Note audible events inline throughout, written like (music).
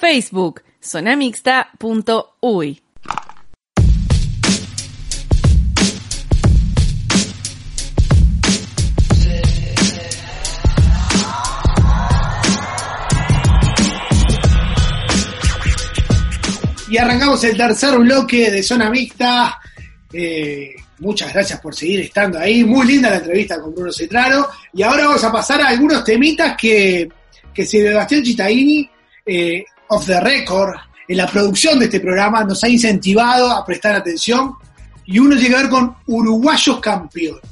Facebook, zonamixta.uy. Y arrancamos el tercer bloque de Zona Mixta. Eh, muchas gracias por seguir estando ahí. Muy linda la entrevista con Bruno Cetrano. Y ahora vamos a pasar a algunos temitas que, que Sebastián Chitaini, eh, off the record, en la producción de este programa, nos ha incentivado a prestar atención. Y uno llega a ver con uruguayos campeones.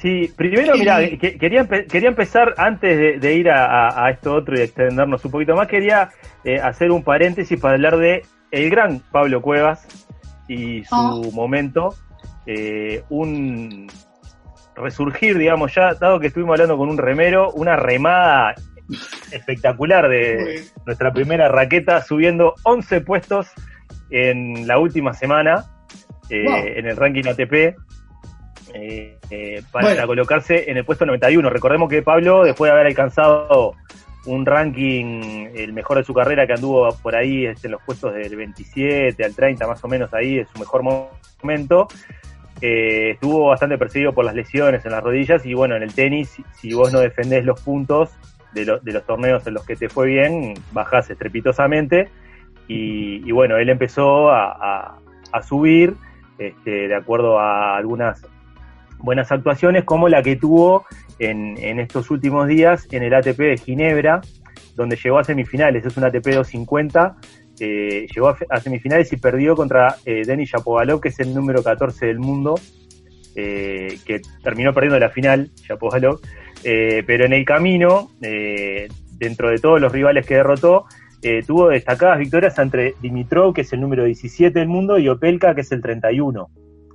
Sí, primero, mira, quería, quería empezar antes de, de ir a, a, esto otro y extendernos un poquito más, quería eh, hacer un paréntesis para hablar de el gran Pablo Cuevas y su Oh. momento, eh, un resurgir, digamos, ya, dado que estuvimos hablando con un remero, una remada espectacular de nuestra primera raqueta, subiendo 11 puestos en la última semana eh, Wow. en el ranking ATP. eh, eh, para Bueno. colocarse en el puesto 91. Recordemos que Pablo, después de haber alcanzado un ranking, el mejor de su carrera, que anduvo por ahí este, en los puestos del 27 al 30, más o menos ahí, es su mejor momento. eh, estuvo bastante perseguido por las lesiones en las rodillas y bueno, en el tenis, si vos no defendés los puntos de, lo- de los torneos en los que te fue bien, bajás estrepitosamente y, y bueno, él empezó a, subir este, de acuerdo a algunas buenas actuaciones como la que tuvo en, en estos últimos días en el ATP de Ginebra, donde llegó a semifinales, es un ATP 250, eh, llegó a semifinales y perdió contra eh, Denis Shapovalov, que es el número 14 del mundo, eh, que terminó perdiendo la final, Shapovalov, eh, pero en el camino, eh, dentro de todos los rivales que derrotó, eh, tuvo destacadas victorias entre Dimitrov, que es el número 17 del mundo, y Opelka, que es el 31.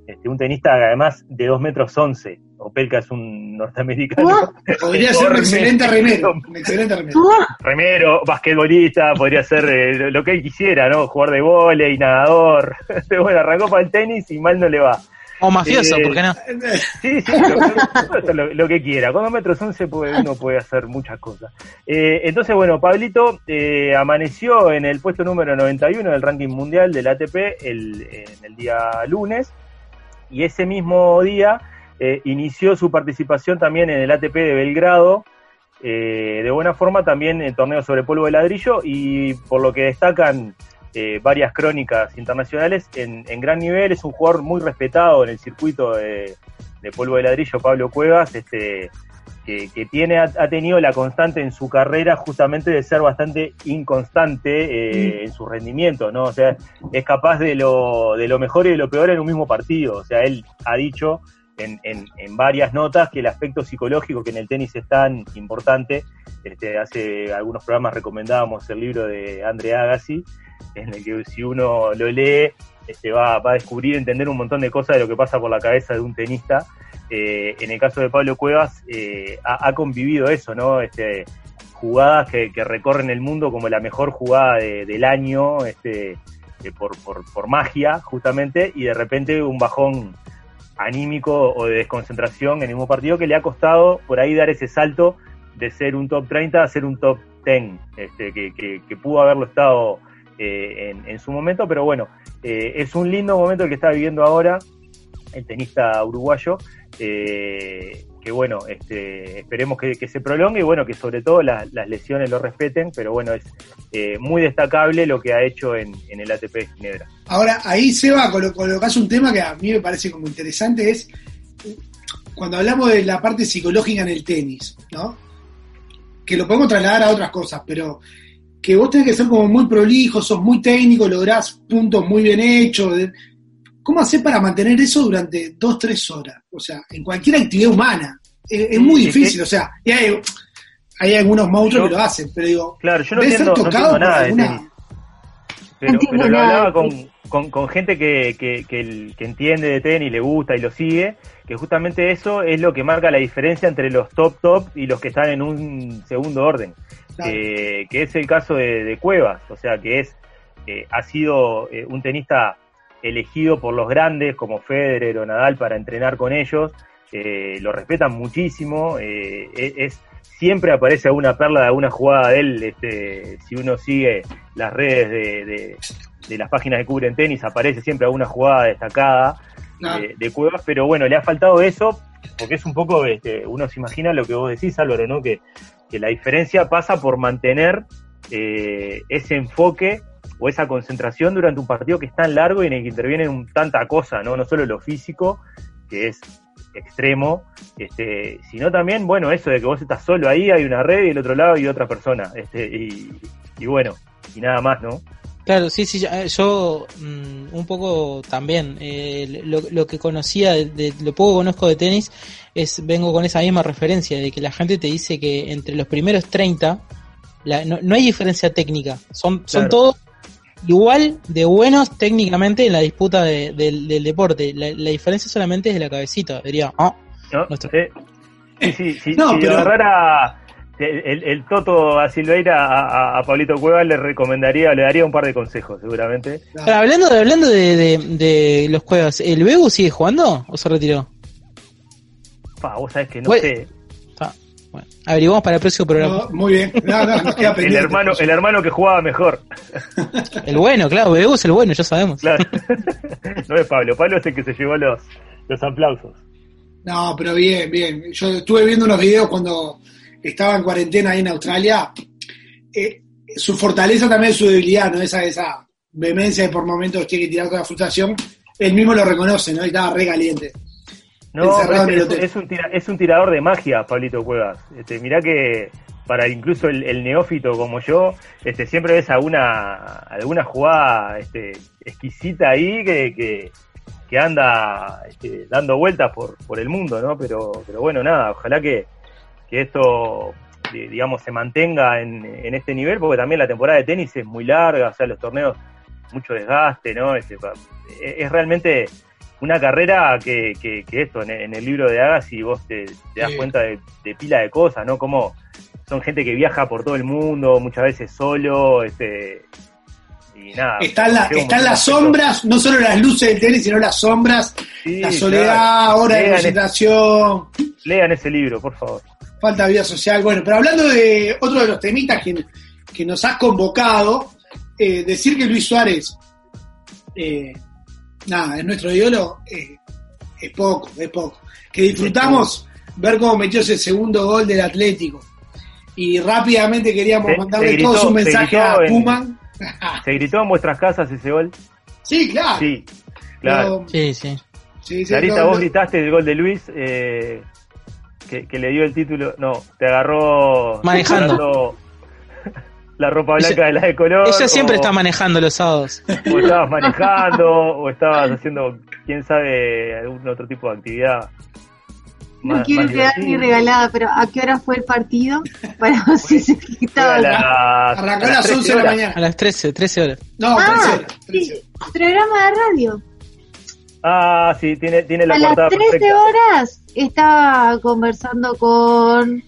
Este, un tenista además de 2 metros 11. Opelka es un norteamericano. Podría ser un excelente remero. Un excelente remero. Remero, basquetbolista, podría ser eh, lo- que él quisiera, ¿no? Jugador de vóley, nadador. (laughs) bueno, arrancó para el tenis y mal no le va. O mafioso, Eh, ¿por qué no? (laughs) Sí, sí, lo, que quiera. Con dos metros once puede, uno puede hacer muchas cosas. Eh, entonces, bueno, Pablito eh, amaneció en el puesto número 91 del ranking mundial del ATP el, en el día lunes y ese mismo día eh, inició su participación también en el ATP de Belgrado. eh, de buena forma también en torneos sobre polvo de ladrillo y por lo que destacan eh, varias crónicas internacionales en, en gran nivel. Es un jugador muy respetado en el circuito de, de polvo de ladrillo, Pablo Cuevas, este, que, que tiene, ha, ha tenido la constante en su carrera justamente de ser bastante inconstante eh, en su rendimiento, ¿no? O sea, es capaz de lo, de lo mejor y de lo peor en un mismo partido. O sea, él ha dicho en, en, en varias notas que el aspecto psicológico que en el tenis es tan importante, este, hace algunos programas recomendábamos el libro de Andre Agassi, en el que si uno lo lee, este, va, a descubrir, entender un montón de cosas de lo que pasa por la cabeza de un tenista. Eh, en el caso de Pablo Cuevas, eh, ha, convivido eso, ¿no? Este, jugadas que, recorren el mundo como la mejor jugada de- del año, este, eh, por, por, por magia, justamente, y de repente un bajón anímico o de desconcentración en el mismo partido que le ha costado por ahí dar ese salto de ser un top 30 a ser un top 10, este, que, que, que pudo haberlo estado eh, en, su momento, pero bueno, eh, es un lindo momento el que está viviendo ahora el tenista uruguayo, eh, que bueno, este, esperemos que, se prolongue y bueno, que sobre todo las, lesiones lo respeten, pero bueno, es muy destacable lo que ha hecho en, en el ATP de Ginebra. Ahora, ahí Seba colo- colocás un tema que a mí me parece como interesante, es cuando hablamos de la parte psicológica en el tenis, ¿no? Que lo podemos trasladar a otras cosas, pero que vos tenés que ser como muy prolijo, sos muy técnico, lográs puntos muy bien hechos. ¿Cómo hacer para mantener eso durante dos, tres horas? O sea, en cualquier actividad humana. Es, es muy difícil, o sea, y hay, hay algunos monstruos Yo- que lo hacen, pero digo, Claro, yo no debe ser entiendo, no tocado entiendo por nada de alguna- tenis. pero, entiendo pero lo nada, hablaba con. Con, con gente que, que, que, el- que entiende de tenis, le gusta y lo sigue, que justamente eso es lo que marca la diferencia entre los top top y los que están en un segundo orden. Eh, que es el caso de, de Cuevas, o sea que es eh, ha sido eh, un tenista elegido por los grandes como Federer o Nadal para entrenar con ellos, eh, lo respetan muchísimo, eh, es, es- siempre aparece alguna perla de alguna jugada de él, este, si uno sigue las redes de, de- de las páginas que cubren tenis, aparece siempre alguna jugada destacada de, de Cuevas, pero bueno, le ha faltado eso, porque es un poco, este, uno se imagina lo que vos decís, Álvaro, ¿no? Que, que la diferencia pasa por mantener eh, ese enfoque o esa concentración durante un partido que es tan largo y en el que intervienen un- tanta cosa, ¿no? No solo lo físico, que es extremo, este, sino también, bueno, eso de que vos estás solo ahí, hay una red y el otro lado hay otra persona, este, y, y bueno, y nada más, ¿no? Claro, sí, sí, ya- yo mm, un poco también, eh, lo, lo que conocía, de, de- lo poco que conozco de tenis, es vengo con esa misma referencia, de que la gente te dice que entre los primeros 30, la- no, no hay diferencia técnica, son, son todos igual de buenos técnicamente en la disputa de- del, del deporte, la, la diferencia solamente es de la cabecita, diría, ah, ¿no? Nuestro- Eh, sí, sí, sí, No, si pero- agarrara el, Toto a Silveira a, a- a Pablito Cueva le recomendaría, le daría un par de consejos, seguramente. Hablando de, hablando de, de, de los juegos, ¿el Begu sigue jugando o se retiró? Pa, vos sabés que no Bueno, sé. Está, bueno, averiguamos para el próximo programa. No, muy bien. No, no, nos queda (laughs) El hermano, el hermano que jugaba mejor. (laughs) El bueno, claro, Begu es el bueno, ya sabemos. Claro. (laughs) no es Pablo, Pablo es el que se llevó los, los aplausos. No, pero bien, bien. Yo estuve viendo unos videos cuando estaba en cuarentena ahí en Australia. Eh, su fortaleza también es su debilidad, ¿no? Esa, esa vehemencia de por momentos tiene que tirar toda la frustración. Él mismo lo reconoce, ¿no? Y estaba re caliente. No, es, un tira- es un tirador de magia, Pablito Cuevas. Este, mirá que para incluso el, el neófito como yo, este, siempre ves alguna, alguna jugada este, exquisita ahí que, que, que anda este, dando vueltas por, por el mundo, ¿no? Pero, pero bueno, nada, ojalá que, que esto, di- digamos, se mantenga en, en este nivel, porque también la temporada de tenis es muy larga, o sea, los torneos, mucho desgaste, ¿no? Este, pa- es, es realmente una carrera que, que, que esto, en, en el libro de Agassi vos te, te das Sí. cuenta de, de pila de cosas, ¿no? Como son gente que viaja por todo el mundo, muchas veces solo, este y nada. Están, la- están las sombras, no solo las luces del tenis, sino las sombras, Sí, la soledad, claro. hora de Lean, concentración, lean ese libro, por favor. Falta de vida social. Bueno, pero hablando de otro de los temitas que, que nos has convocado, eh, decir que Luis Suárez, eh, nada, es nuestro ídolo, eh, es poco, es poco. Que disfrutamos ver cómo metió ese segundo gol del Atlético. Y rápidamente queríamos Se- mandarle se gritó- todos un se mensaje a en- Puman. (laughs) ¿Se gritó en vuestras casas ese gol? sí, claro. Sí, claro. Pero- Sí, sí. sí, sí, Clarita, no, vos no. gritaste el gol de Luis, eh, que, que le dio el título. No, te agarró. Manejando. (laughs) La ropa Ella- blanca de la de color. Ella siempre o- está manejando los sábados. O estabas manejando, o estabas haciendo, quién sabe, algún otro tipo de actividad. No más- quiero más quedar ni divertida. regalada, pero ¿a qué hora fue el partido? (laughs) Para ver si se Fue estaba a las- Arrancó a las 11 de la horas. mañana. A las 13, 13 horas. No, Ah, 13 horas, 13 sí, programa de radio. Ah, sí, tiene, tiene la a las portada 13 perfecta. horas estaba conversando con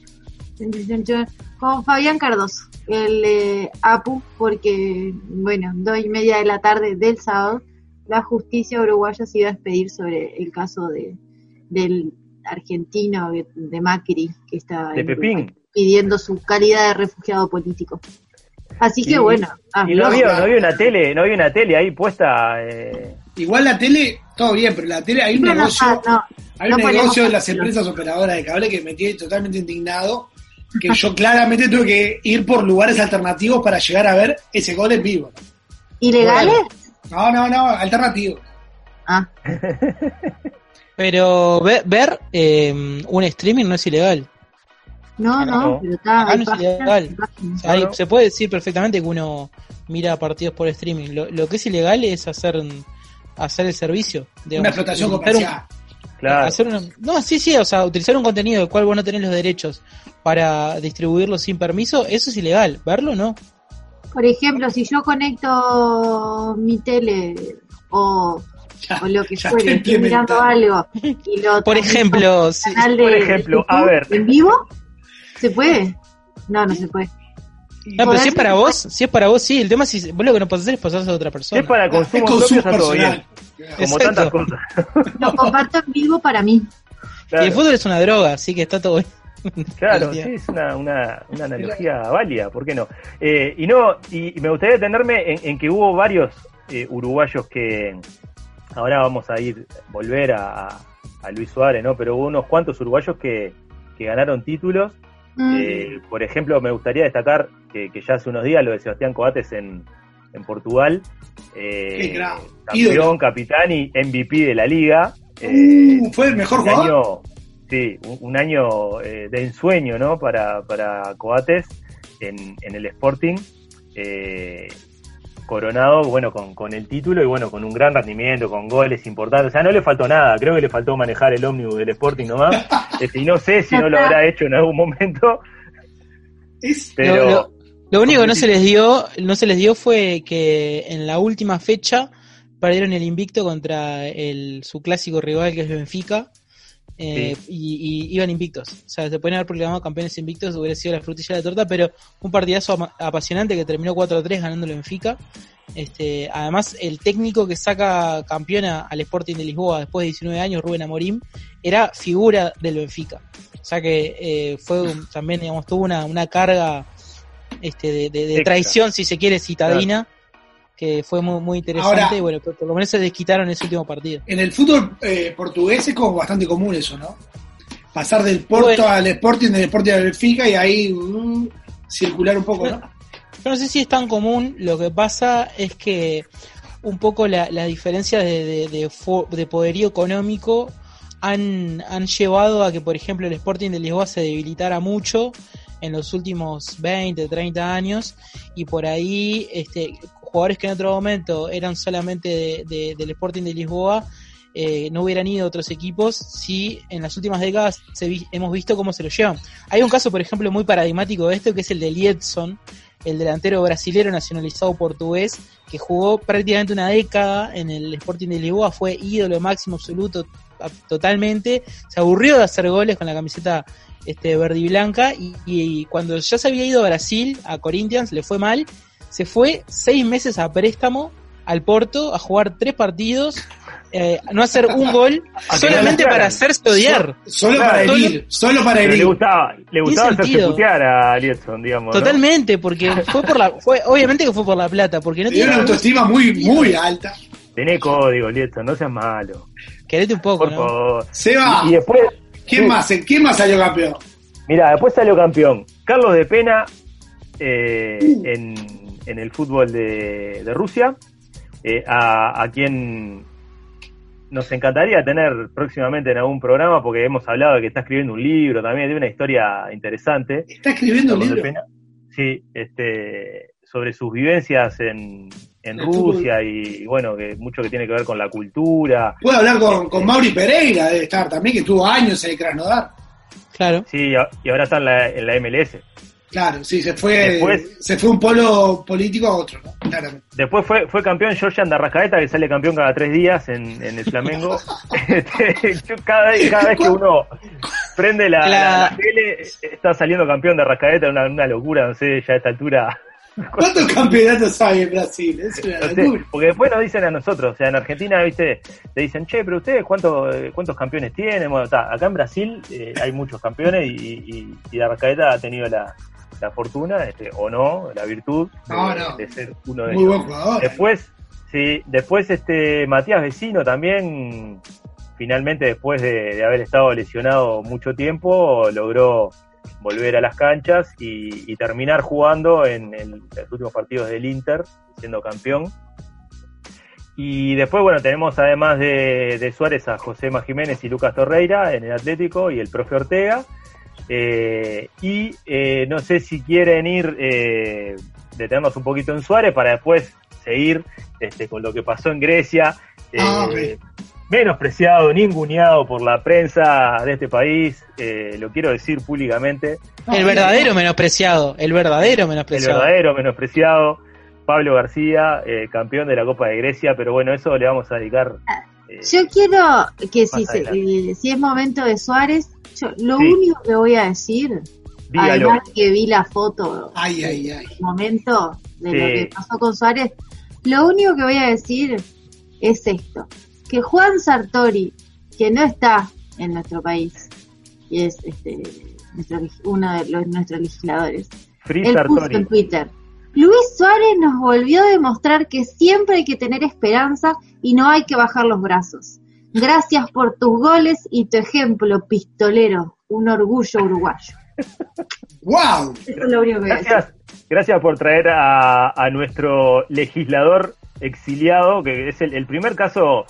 con Fabián Cardoso, el eh, APU, porque, bueno, dos y media de la tarde del sábado, la justicia uruguaya se iba a despedir sobre el caso de del argentino de, Macri, que está De en Pepín. Pidiendo su calidad de refugiado político. Así que Y- bueno, Y no habló. había, no había una tele, no había una tele ahí puesta. Eh, Igual la tele, todo bien, pero la tele hay un negocio, no, hay un negocio de las empresas operadoras de cable que me tiene totalmente indignado, que (laughs) yo claramente tuve que ir por lugares alternativos para llegar a ver ese gol en vivo. ¿Ilegales? No, no, no, alternativo. Ah, (laughs) Pero ve- ver eh, un streaming no es ilegal. no, no, no. pero está. Hay no es ilegal. O sea, hay-. Se puede decir perfectamente que uno mira partidos por streaming. Lo, lo que es ilegal es hacer hacer el servicio. digamos. Una explotación un- comercial. claro. hacer una- no, sí, sí, o sea, utilizar un contenido del cual vos no tenés los derechos para distribuirlo sin permiso, eso es ilegal. Verlo no. Por ejemplo, si yo conecto mi tele o, Ya, o lo que fuere, estoy mirando algo y lo Por ejemplo, al si- canal de- por ejemplo, de a YouTube ver. ¿En vivo? ¿Se puede? No, no se puede. No, pero si es para vos, si es para vos, sí. El tema es si vos lo que no podés hacer es pasarse a otra Si persona. es para Es consumo, consumo propio, está todo bien. Como Exacto. tantas cosas. (laughs) Lo comparto en vivo para mí. Y el fútbol es una droga, así que está todo bien. (laughs) Claro, (laughs) sí, es una, una, una analogía válida, ¿por qué no? Eh, y no, y, y me gustaría detenerme en, en que hubo varios eh, uruguayos que ahora vamos a ir, volver a, a Luis Suárez, ¿no? Pero hubo unos cuantos uruguayos que, que ganaron títulos. Mm. Eh, por ejemplo, me gustaría destacar que, que ya hace unos días lo de Sebastián Coates en, en Portugal. Eh, Qué campeón, Ídolo. capitán y MVP de la liga. Eh, Uh, fue el mejor un jugador. año, sí, un, un año eh, de ensueño, ¿no? Para, para Coates en, en el Sporting. Coronado, bueno, con, con el título y bueno, con un gran rendimiento, con goles importantes. O sea, no le faltó nada. Creo que le faltó manejar el ómnibus del Sporting nomás. (laughs) Este, y no sé si no lo habrá hecho en algún momento, pero... Lo, lo- lo único que no se les dio, no se les dio fue que en la última fecha perdieron el invicto contra el su clásico rival que es Benfica. Eh, y, y iban invictos. O sea, se pueden haber proclamado campeones invictos, hubiera sido la frutilla de la torta, pero un partidazo apasionante que terminó 4-3 ganando el Benfica. Este, además, el técnico que saca campeona al Sporting de Lisboa después de 19 años, Rubén Amorim, era figura del Benfica. O sea que eh, fue un- también, digamos, tuvo una, una carga este, de, de- de Extra. traición, si se quiere, citadina, que fue muy, muy interesante. Ahora- y bueno, por, por lo menos se desquitaron ese último partido. En el fútbol eh, portugués es como bastante común eso, ¿no? Pasar del Porto Bueno. al Sporting, del Sporting al Benfica y ahí mm, circular un poco, ¿no? Yo no sé si es tan común, lo que pasa es que un poco la, la diferencia de, de, de poderío económico han, han llevado a que, por ejemplo, el Sporting de Lisboa se debilitara mucho en los últimos 20, 30 años y por ahí este, jugadores que en otro momento eran solamente de- de- del Sporting de Lisboa eh, no hubieran ido a otros equipos si en las últimas décadas se vi- hemos visto cómo se lo llevan. Hay un caso, por ejemplo, muy paradigmático de esto, que es el de Liedson, el delantero brasilero nacionalizado portugués, que jugó prácticamente una década en el Sporting de Lisboa, fue ídolo máximo absoluto totalmente, se aburrió de hacer goles con la camiseta este, verde y blanca, y cuando ya se había ido a Brasil, a Corinthians, le fue mal, se fue seis meses a préstamo al Porto a jugar tres partidos, eh, no hacer un gol, (laughs) solamente para hacerse odiar. Solo para herir, solo para pero le herir. gustaba, le gustaba hacerse sentido. putear a Liedson, digamos. ¿no? Totalmente, porque (laughs) fue por la, fue, obviamente que fue por la plata, porque no Tiene una autoestima muy, muy alta. Tenés código, Liedson, no seas malo. Querete un poco, Por ¿no? favor. Seba, Y, y después, ¿quién sí. más? ¿Quién más salió campeón? Mira, después salió campeón Carlos de Pena eh, Uh. en, en el fútbol de, de Rusia, eh, a, a quien nos encantaría tener próximamente en algún programa, porque hemos hablado de que está escribiendo un libro también, de una historia interesante. Está escribiendo un libro. Pena. Sí, este, sobre sus vivencias en, en Rusia y, bueno, que mucho que tiene que ver con la cultura. Puedo hablar con, con Mauri Pereira, debe estar también, que tuvo años en el Krasnodar. Claro. Sí, a- y ahora está en la, en la MLS. Claro, sí, se fue, Después- se fue un polo político a otro, ¿no? Claramente. Después fue, fue campeón Georgian de Arrascaeta, que sale campeón cada tres días en, en el Flamengo. (laughs) Este, cada, vez, cada vez que uno prende la, La- la- la tele, está saliendo campeón de Arrascaeta, una, una locura, no sé, ya a esta altura. ¿Cuántos campeonatos hay en Brasil? Es una porque después nos dicen a nosotros, o sea, en Argentina, viste, te dicen, che, pero ustedes cuántos, cuántos campeones tienen. Bueno, está, acá en Brasil eh, hay muchos campeones y, y, y ha tenido la, la fortuna, este, o no, la virtud de, No, no. de ser uno de Muy ellos. buen jugador. Después, sí, después este Matías Vecino también, finalmente después de, de haber estado lesionado mucho tiempo, logró volver a las canchas y, y terminar jugando en, el- los últimos partidos del Inter, siendo campeón. Y después, bueno, tenemos además de, de Suárez a José Jiménez y Lucas Torreira en el Atlético y el profe Ortega. Eh, y eh, no sé si quieren ir, eh, detenernos un poquito en Suárez para después seguir este, con lo que pasó en Grecia. Ah, Eh, menospreciado, ninguneado por la prensa de este país, eh, lo quiero decir públicamente, El verdadero menospreciado, el verdadero el menospreciado. verdadero menospreciado, Pablo García, eh, campeón de la Copa de Grecia, pero bueno, eso le vamos a dedicar. Eh, Yo quiero que si, se- eh, si es momento de Suárez, yo lo Sí. único que voy a decir, dígalo. además que vi la foto Ay, ay, ay. el momento de lo que pasó con Suárez, lo único que voy a decir es esto, que Juan Sartori, que no está en nuestro país, y es este nuestro uno de los, nuestros legisladores, Free él puso en Twitter, Luis Suárez nos volvió a demostrar que siempre hay que tener esperanza y no hay que bajar los brazos. Gracias por tus goles y tu ejemplo, pistolero, un orgullo uruguayo. ¡Wow! Eso es lo único que. Gracias, gracias por traer a, a nuestro legislador exiliado, que es el, el primer caso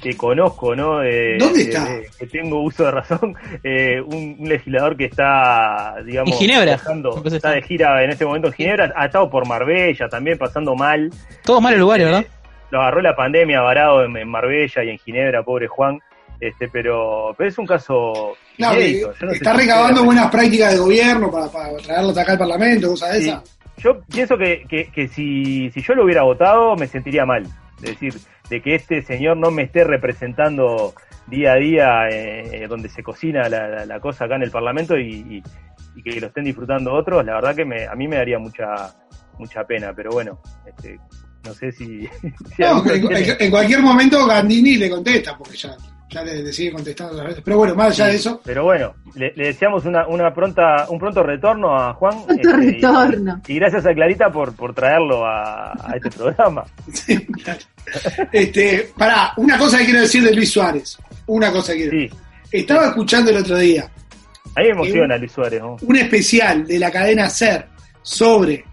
que conozco, ¿no? De- ¿Dónde de- está? que tengo uso de razón, (laughs) eh, un, un legislador que está, digamos, En Ginebra. Entonces está está. de gira en este momento en Ginebra, ha estado por Marbella también pasando mal, Todos malos lugares, ¿verdad? lo agarró la pandemia varado en, en Marbella y en Ginebra, pobre Juan, este, pero, pero es un caso inédito. no sé está recabando buenas prácticas de gobierno para, para traerlos acá al Parlamento, cosas de Sí. esas. Yo pienso que, que, que si, si yo lo hubiera votado me sentiría mal. Es decir, de que este señor no me esté representando día a día eh, donde se cocina la, la- la cosa acá en el Parlamento y, y- y que lo estén disfrutando otros, la verdad que me, a mí me daría mucha mucha pena, pero bueno, este, no sé si... (laughs) No, en- en cualquier momento Gandini le contesta, porque ya, ya le, le sigue contestando otras veces. Pero bueno, más allá de eso, Pero bueno, le, le deseamos una, una pronta, un pronto retorno a Juan. Pronto este, retorno. Y, gracias a Clarita por, por traerlo a, a este programa. (laughs) sí, claro. este, pará, una cosa que quiero decir de Luis Suárez. Una cosa que quiero. Sí, Estaba escuchando el otro día a mí me emociona Luis Suárez. ¿no? un especial de la cadena SER sobre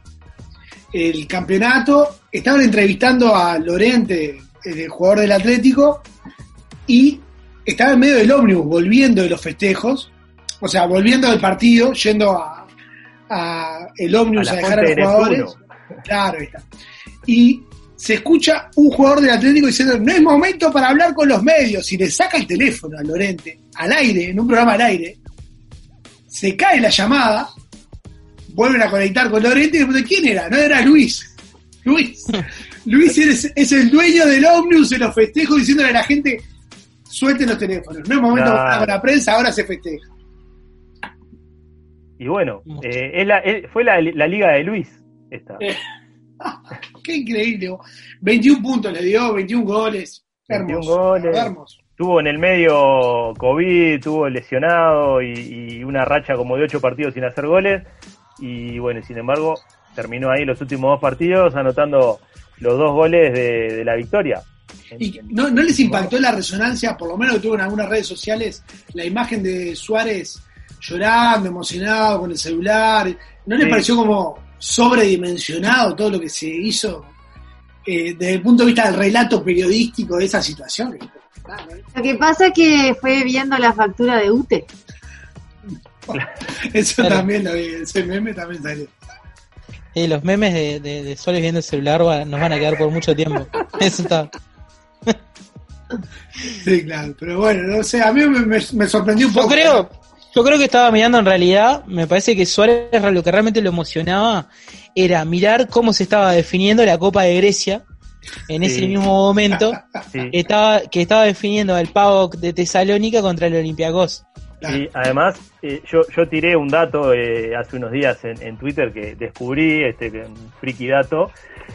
el campeonato. Estaban entrevistando a Lorente, el jugador del Atlético, y estaba en medio del ómnibus, volviendo de los festejos, o sea, volviendo del partido, yendo a, a el ómnibus A a, dejar a los jugadores. Claro, ahí está. Y se escucha un jugador del Atlético diciendo, no es momento para hablar con los medios, y le saca el teléfono a Lorente, al aire, en un programa al aire, se cae la llamada, vuelven a conectar con Lorente y le preguntan, ¿quién era? No era Luis. Luis. (laughs) Luis es, es el dueño del ómnibus en los festejos diciéndole a la gente, suelten los teléfonos. No es momento para la prensa, ahora se festeja. Y bueno, eh, es la- es- fue la, la liga de Luis. Esta. Eh, (laughs) Qué increíble. 21 puntos le dio, 21 goles. 21 Hermoso. goles. hermoso. Tuvo en el medio COVID, tuvo lesionado y, y una racha como de ocho partidos sin hacer goles. Y bueno, sin embargo, terminó ahí los últimos dos partidos anotando los dos goles de, de la victoria. ¿Y no, no les impactó la resonancia, por lo menos que tuvo en algunas redes sociales, la imagen de Suárez llorando, emocionado con el celular? ¿No les Sí. pareció como sobredimensionado todo lo que se hizo eh, desde el punto de vista del relato periodístico de esa situación? Lo que pasa es que fue viendo la factura de UTE. (laughs) Eso Claro. también lo vi, ese meme también salió. Eh, los memes de, de, de Soles viendo el celular va- nos van a quedar por mucho tiempo. (laughs) Eso está. Sí, claro, pero bueno, no sé, a mí me, me- me sorprendió un Yo poco. creo, yo creo que estaba mirando en realidad, me parece que Suárez lo que realmente lo emocionaba era mirar cómo se estaba definiendo la Copa de Grecia en ese Sí. mismo momento, (laughs) Sí. estaba, que estaba definiendo al PAOK de Tesalónica contra el Olympiacos. Y además, eh, yo, yo tiré un dato eh, hace unos días en, en Twitter que descubrí, este un friki dato,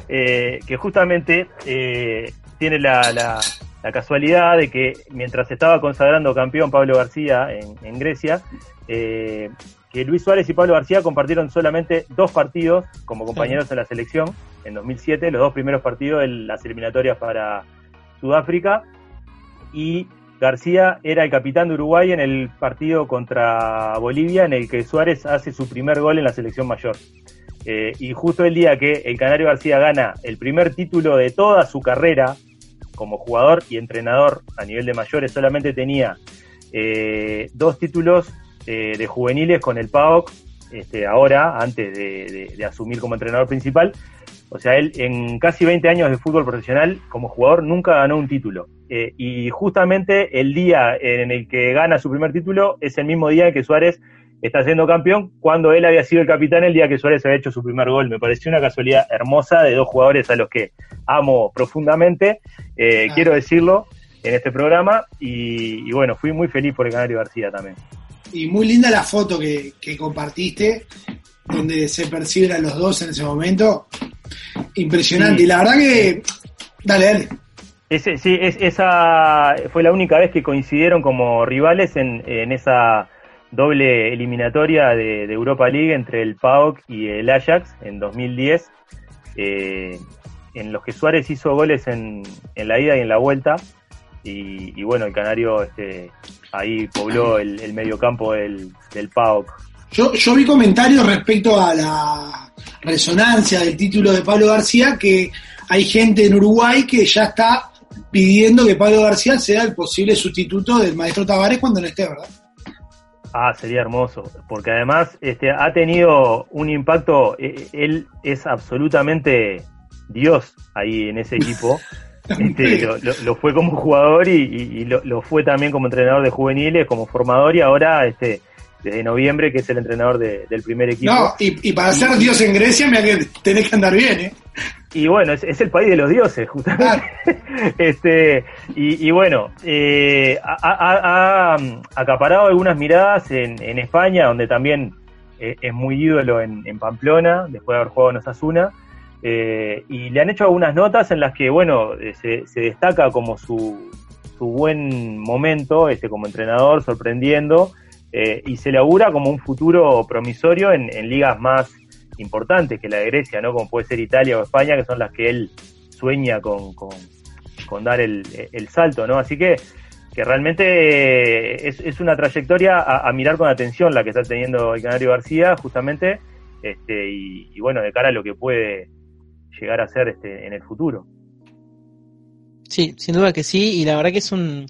eh, que justamente eh, tiene la, la- la casualidad de que mientras estaba consagrando campeón Pablo García en, en Grecia, eh, que Luis Suárez y Pablo García compartieron solamente dos partidos como compañeros en la selección en 2007, los dos primeros partidos de las eliminatorias para Sudáfrica y García era el capitán de Uruguay en el partido contra Bolivia en el que Suárez hace su primer gol en la selección mayor. Eh, y justo el día que el Canario García gana el primer título de toda su carrera como jugador y entrenador a nivel de mayores, solamente tenía eh, dos títulos eh, de juveniles con el PAOK, este, ahora, antes de asumir como entrenador principal, O sea, él en casi 20 años de fútbol profesional como jugador nunca ganó un título. Eh, y justamente el día en el que gana su primer título es el mismo día en que Suárez está siendo campeón, cuando él había sido el capitán el día que Suárez había hecho su primer gol. Me pareció una casualidad hermosa de dos jugadores a los que amo profundamente, eh, Ah. quiero decirlo en este programa. Y, y bueno, fui muy feliz por el Canario García también. Y muy linda la foto que, que compartiste, donde se perciben a los dos en ese momento. Impresionante. Sí. Y la verdad que. Dale, dale. Ese, sí, es, esa fue la única vez que coincidieron como rivales en, en esa doble eliminatoria de, Europa League entre el PAOK y el Ajax en 2010, eh, en los que Suárez hizo goles en, en la ida y en la vuelta. Y, y bueno, el Canario este, ahí pobló el, el mediocampo del, del PAOK. Yo, yo vi comentarios respecto a la resonancia del título de Pablo García, que hay gente en Uruguay que ya está pidiendo que Pablo García sea el posible sustituto del maestro Tavares cuando no esté, ¿verdad? Ah, sería hermoso, porque además este, ha tenido un impacto, eh, él es absolutamente Dios ahí en ese equipo. (laughs) Este, lo, lo- lo fue como jugador y, y- y lo, lo fue también como entrenador de juveniles, como formador y ahora este, desde noviembre que es el entrenador de- del primer equipo. No, y, y para ser Dios en Grecia, que tenés que andar bien, ¿eh? Y bueno, es, es el país de los dioses, justamente. (laughs) este, y, y bueno, eh, ha, ha- ha, um, acaparado algunas miradas en, en España, donde también eh, es muy ídolo en, en Pamplona, después de haber jugado en Osasuna. eh, y le han hecho algunas notas en las que, bueno, eh, se, se destaca como su, su buen momento este, como entrenador, sorprendiendo, eh, y se le augura como un futuro promisorio en, en ligas más importantes que la de Grecia, ¿no? Como puede ser Italia o España, que son las que él sueña con, con, dar el, el salto, ¿no? Así que, que realmente eh, es, es una trayectoria a, a mirar con atención la que está teniendo el Canario García, justamente, este, y, y bueno, de cara a lo que puede llegar a ser este, en el futuro. Sí, sin duda que sí, y la verdad que es un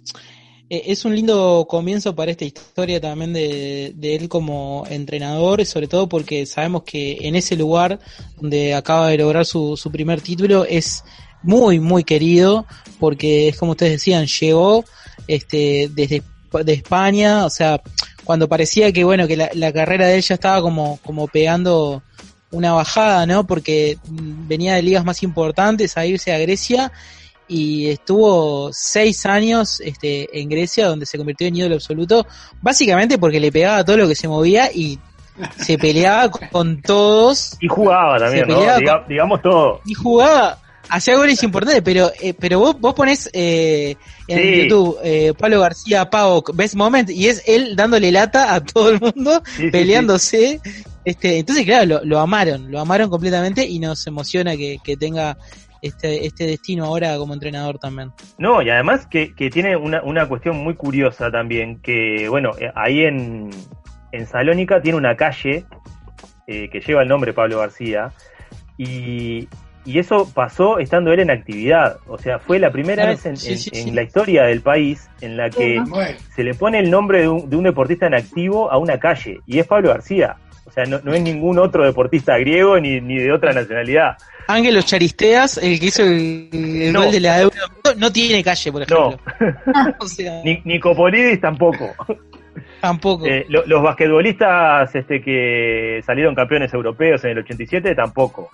es un lindo comienzo para esta historia también de, él como entrenador, sobre todo porque sabemos que en ese lugar donde acaba de lograr su, su primer título es muy, muy querido, porque es como ustedes decían, llegó este desde de España, o sea, cuando parecía que bueno, que la, la carrera de él ya estaba como, como pegando una bajada, ¿no? Porque venía de ligas más importantes a irse a Grecia y estuvo seis años este, en Grecia donde se convirtió en ídolo absoluto, básicamente porque le pegaba a todo lo que se movía y se peleaba (laughs) con todos Y jugaba también, ¿no? digamos todo. y jugaba, hacía goles importantes, pero eh, pero vos, vos pones eh, en Sí. YouTube eh, Pablo García Pau Best Moment y es él dándole lata a todo el mundo, Sí, sí, peleándose. Este, entonces, claro, lo, lo amaron, lo amaron completamente y nos emociona que, que tenga este, este destino ahora como entrenador también. No, y además que, que tiene una, una cuestión muy curiosa también, que bueno, eh, ahí en, en Salónica tiene una calle eh, que lleva el nombre Pablo García, y, y eso pasó estando él en actividad, o sea, fue la primera Claro, vez en, sí, en- sí, en sí. la historia del país en la que. Bueno, se le pone el nombre de un, de un deportista en activo a una calle, y es Pablo García. O sea, no, no es ningún otro deportista griego ni, ni de otra nacionalidad. Ángelos Charisteas, el que hizo el, el No. gol de la Euro, no tiene calle, por No, ejemplo. (laughs) O sea, ni, Nicopolidis tampoco. tampoco. Eh, lo- los basquetbolistas este, que salieron campeones europeos en el 87 tampoco.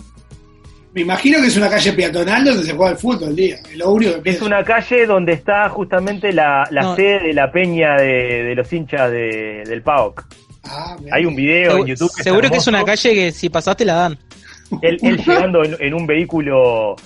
me imagino que es una calle peatonal donde se juega el fútbol el día. Es lo único que Es pienso. una calle donde está justamente la, la No. sede de la peña de, de los hinchas de- del PAOK. Ah. Hay un video en YouTube. que seguro que es una calle que si pasaste la dan. Él, él (laughs) llegando en, en un vehículo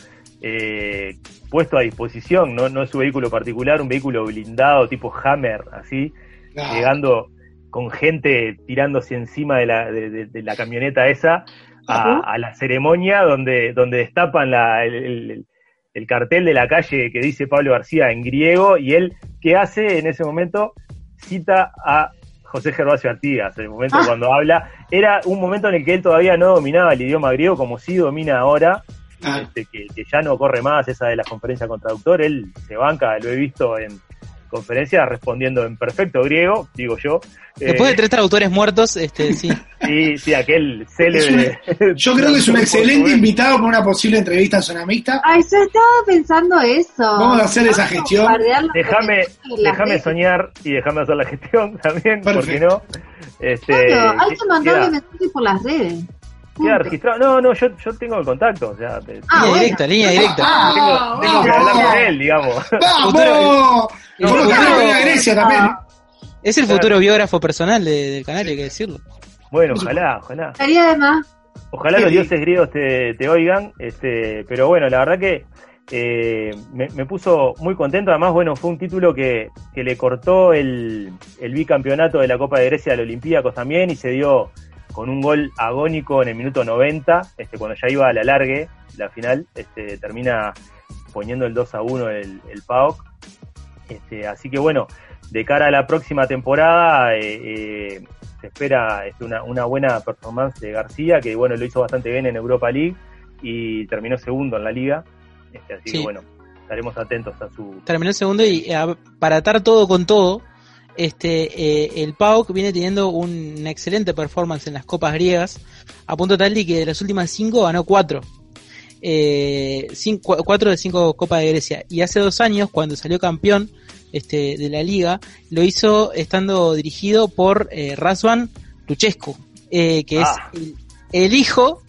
eh, puesto a disposición, ¿no? no es su vehículo particular, un vehículo blindado tipo Hammer, así, Ah, llegando con gente tirándose encima de la, de, de- de la camioneta esa a, a la ceremonia donde, donde destapan la, el, el- el cartel de la calle que dice Pablo García en griego y él, ¿qué hace en ese momento? Cita a José Gervasio Artigas, en el momento Ah. cuando habla. Era un momento en el que él todavía no dominaba el idioma griego como sí domina ahora, ah, este, que, que ya no corre más esa de las conferencias con traductor, él se banca, lo he visto en conferencia respondiendo en perfecto griego, digo yo. Después de Eh, tres traductores muertos, este, sí. (laughs) Sí, sí, aquel célebre. (laughs) Yo creo que es un excelente invitado para una posible entrevista en Zona Mixta. Ay, yo estaba pensando eso. Vamos a hacer esa gestión. Déjame, déjame soñar y déjame hacer la gestión (laughs) también, ¿por qué Perfecto. no? Este, hay que mandarle mensajes por las redes. Queda registrado. No, no, yo, yo tengo el contacto, o sea, te- Ah, línea directa, línea directa. Ah, tengo, tengo que vamos. hablar con él, digamos. (laughs) ¡Vamos! Que hablé con Grecia también. Es el Claro. futuro biógrafo personal de- del canal, hay que decirlo. Bueno, ojalá, ojalá. Estaría de más. Ojalá Sí. los dioses griegos te, te oigan, este, pero bueno, la verdad que eh, me, me puso muy contento. Además, bueno, fue un título que, que le cortó el, el bicampeonato de la Copa de Grecia al Olympiacos también y se dio con un gol agónico en el minuto 90, este, cuando ya iba a la largue, la final, este, termina poniendo el 2 a 1 el, el PAOK. Este, así que bueno, de cara a la próxima temporada, eh, eh, se espera este, una, una buena performance de García, que bueno, lo hizo bastante bien en Europa League y terminó segundo en la liga. Este, así Sí. que bueno, estaremos atentos a su... Terminó segundo y eh, para atar todo con todo, este eh, el PAOK viene teniendo un- una excelente performance en las copas griegas, a punto tal de que de las últimas cinco ganó cuatro. Eh, cinco- cuatro de cinco copas de Grecia. Y hace dos años, cuando salió campeón este, de la liga, lo hizo estando dirigido por eh, Razvan Luchescu, eh, que Ah. es el, el hijo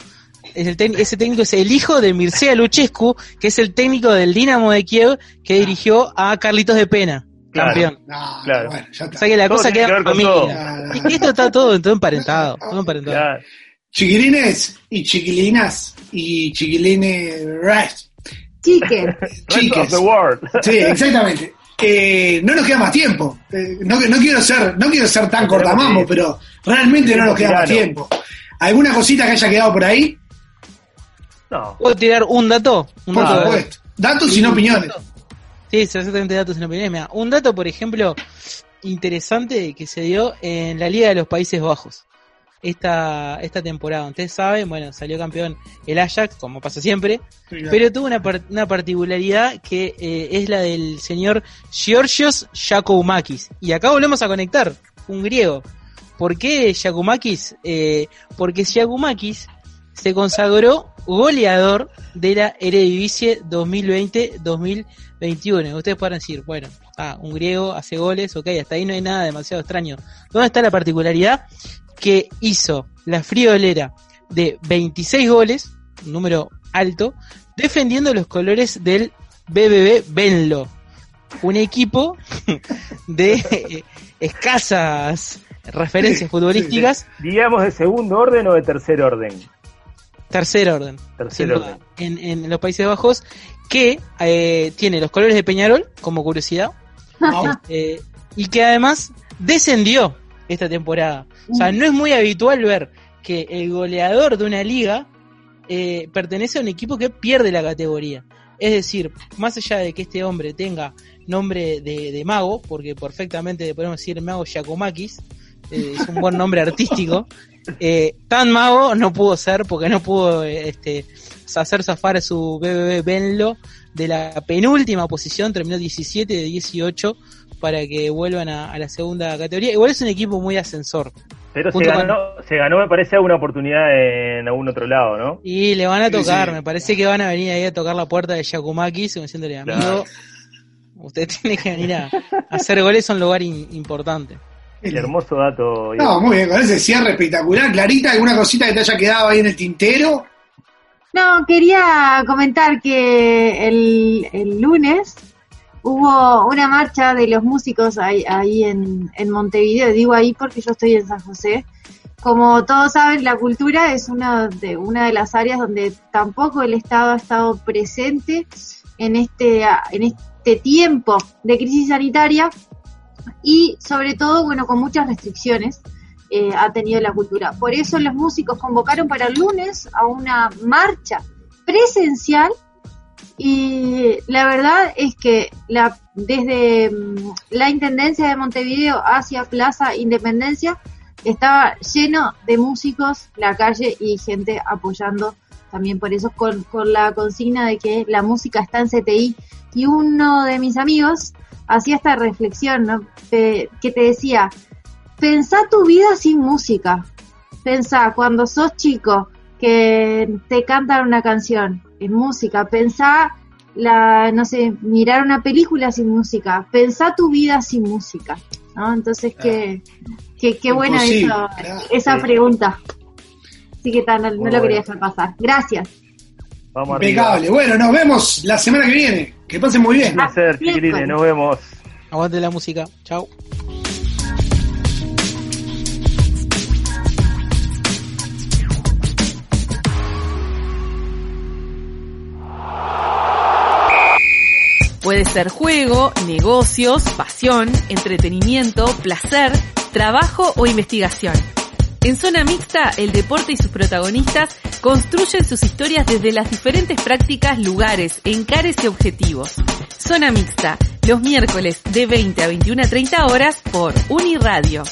es el tec- ese técnico es el hijo de Mircea Luchescu, que es el técnico del Dinamo de Kiev, que dirigió a Carlitos de Pena, Claro. campeón. No, Claro. bueno, ya O sea que la Todo cosa queda que familia. Y que esto está todo, todo emparentado, todo emparentado. Ya, Chiquilines y chiquilinas y chiquilines right. Chique. rest Chiques. of the world. Sí, exactamente. Eh, no nos queda más tiempo. Eh, no, no quiero ser, no quiero ser tan ir. pero realmente no nos queda más tiempo. ¿Alguna cosita que haya quedado por ahí? No, ¿Puedo tirar un dato? Un Por dato supuesto. Datos y no opiniones. Sí, exactamente datos en. Mira, un dato, por ejemplo, interesante que se dio en la Liga de los Países Bajos esta, esta temporada. Ustedes saben, bueno, salió campeón el Ajax, como pasa siempre, pero tuvo una, par- una particularidad que eh, es la del señor Georgios Giacoumakis. Y acá volvemos a conectar, un griego. ¿Por qué Giacoumakis? Eh, porque Giacoumakis se consagró goleador de la Eredivisie 2020-2021. Ustedes podrán decir, bueno, ah, un griego hace goles, ok, hasta ahí no hay nada demasiado extraño. ¿Dónde está la particularidad? Que hizo la friolera de 26 goles, un número alto, defendiendo los colores del BBB Benlo, un equipo (laughs) de eh, escasas referencias futbolísticas, digamos de segundo orden o de tercer orden. Tercer orden, Tercer orden. en, en los Países Bajos, que eh, tiene los colores de Peñarol, como curiosidad, (laughs) eh, y que además descendió esta temporada. O sea, no es muy habitual ver que el goleador de una liga eh, pertenece a un equipo que pierde la categoría. Es decir, más allá de que este hombre tenga nombre de, de mago, porque perfectamente podemos decir mago Giacomakis, eh, es un buen nombre (laughs) artístico, eh, tan mago no pudo ser porque no pudo este, hacer zafar a su BBB Benlo de la penúltima posición, terminó 17 de 18 para que vuelvan a, a la segunda categoría. Igual es un equipo muy ascensor. Pero se con- ganó, se ganó, me parece, alguna oportunidad en algún otro lado, ¿no? Y le van a tocar, sí. me parece que van a venir ahí a tocar la puerta de Yakumakis, como diciéndole, amigo, Claro. usted (laughs) tiene que venir a, a hacer goles a un lugar in- importante. Qué hermoso dato. No, muy bien, con ese cierre espectacular. Clarita, ¿alguna cosita que te haya quedado ahí en el tintero? No, quería comentar que el, el lunes hubo una marcha de los músicos ahí, ahí en, en Montevideo, digo ahí porque yo estoy en San José. Como todos saben, la cultura es una de, una de las áreas donde tampoco el Estado ha estado presente en este, en este tiempo de crisis sanitaria y sobre todo, bueno, con muchas restricciones eh, ha tenido la cultura. Por eso los músicos convocaron para el lunes a una marcha presencial y la verdad es que la, desde mm, la Intendencia de Montevideo hacia Plaza Independencia estaba lleno de músicos, la calle y gente apoyando también por eso con, con la consigna de que la música está en CTI. Y uno de mis amigos hacía esta reflexión, ¿no? Que te decía, pensá tu vida sin música. Pensá cuando sos chico que te cantan una canción en música. Pensá la, no sé, mirar una película sin música. Pensá tu vida sin música. ¿no? Entonces, qué, qué, qué buena Imposible, esa, claro. esa Sí. pregunta. Así que tal, no, no lo quería dejar pasar. Gracias. Vamos arriba. Impecable. Bueno, nos vemos la semana que viene. Que pasen muy bien. Un placer, chiquilines. Nos vemos. Aguante la música. Chao. Puede ser juego, negocios, pasión, entretenimiento, placer, trabajo o investigación. En Zona Mixta, el deporte y sus protagonistas construyen sus historias desde las diferentes prácticas, lugares, encares y objetivos. Zona Mixta, los miércoles de 20 a 21 a 30 horas por Uniradio.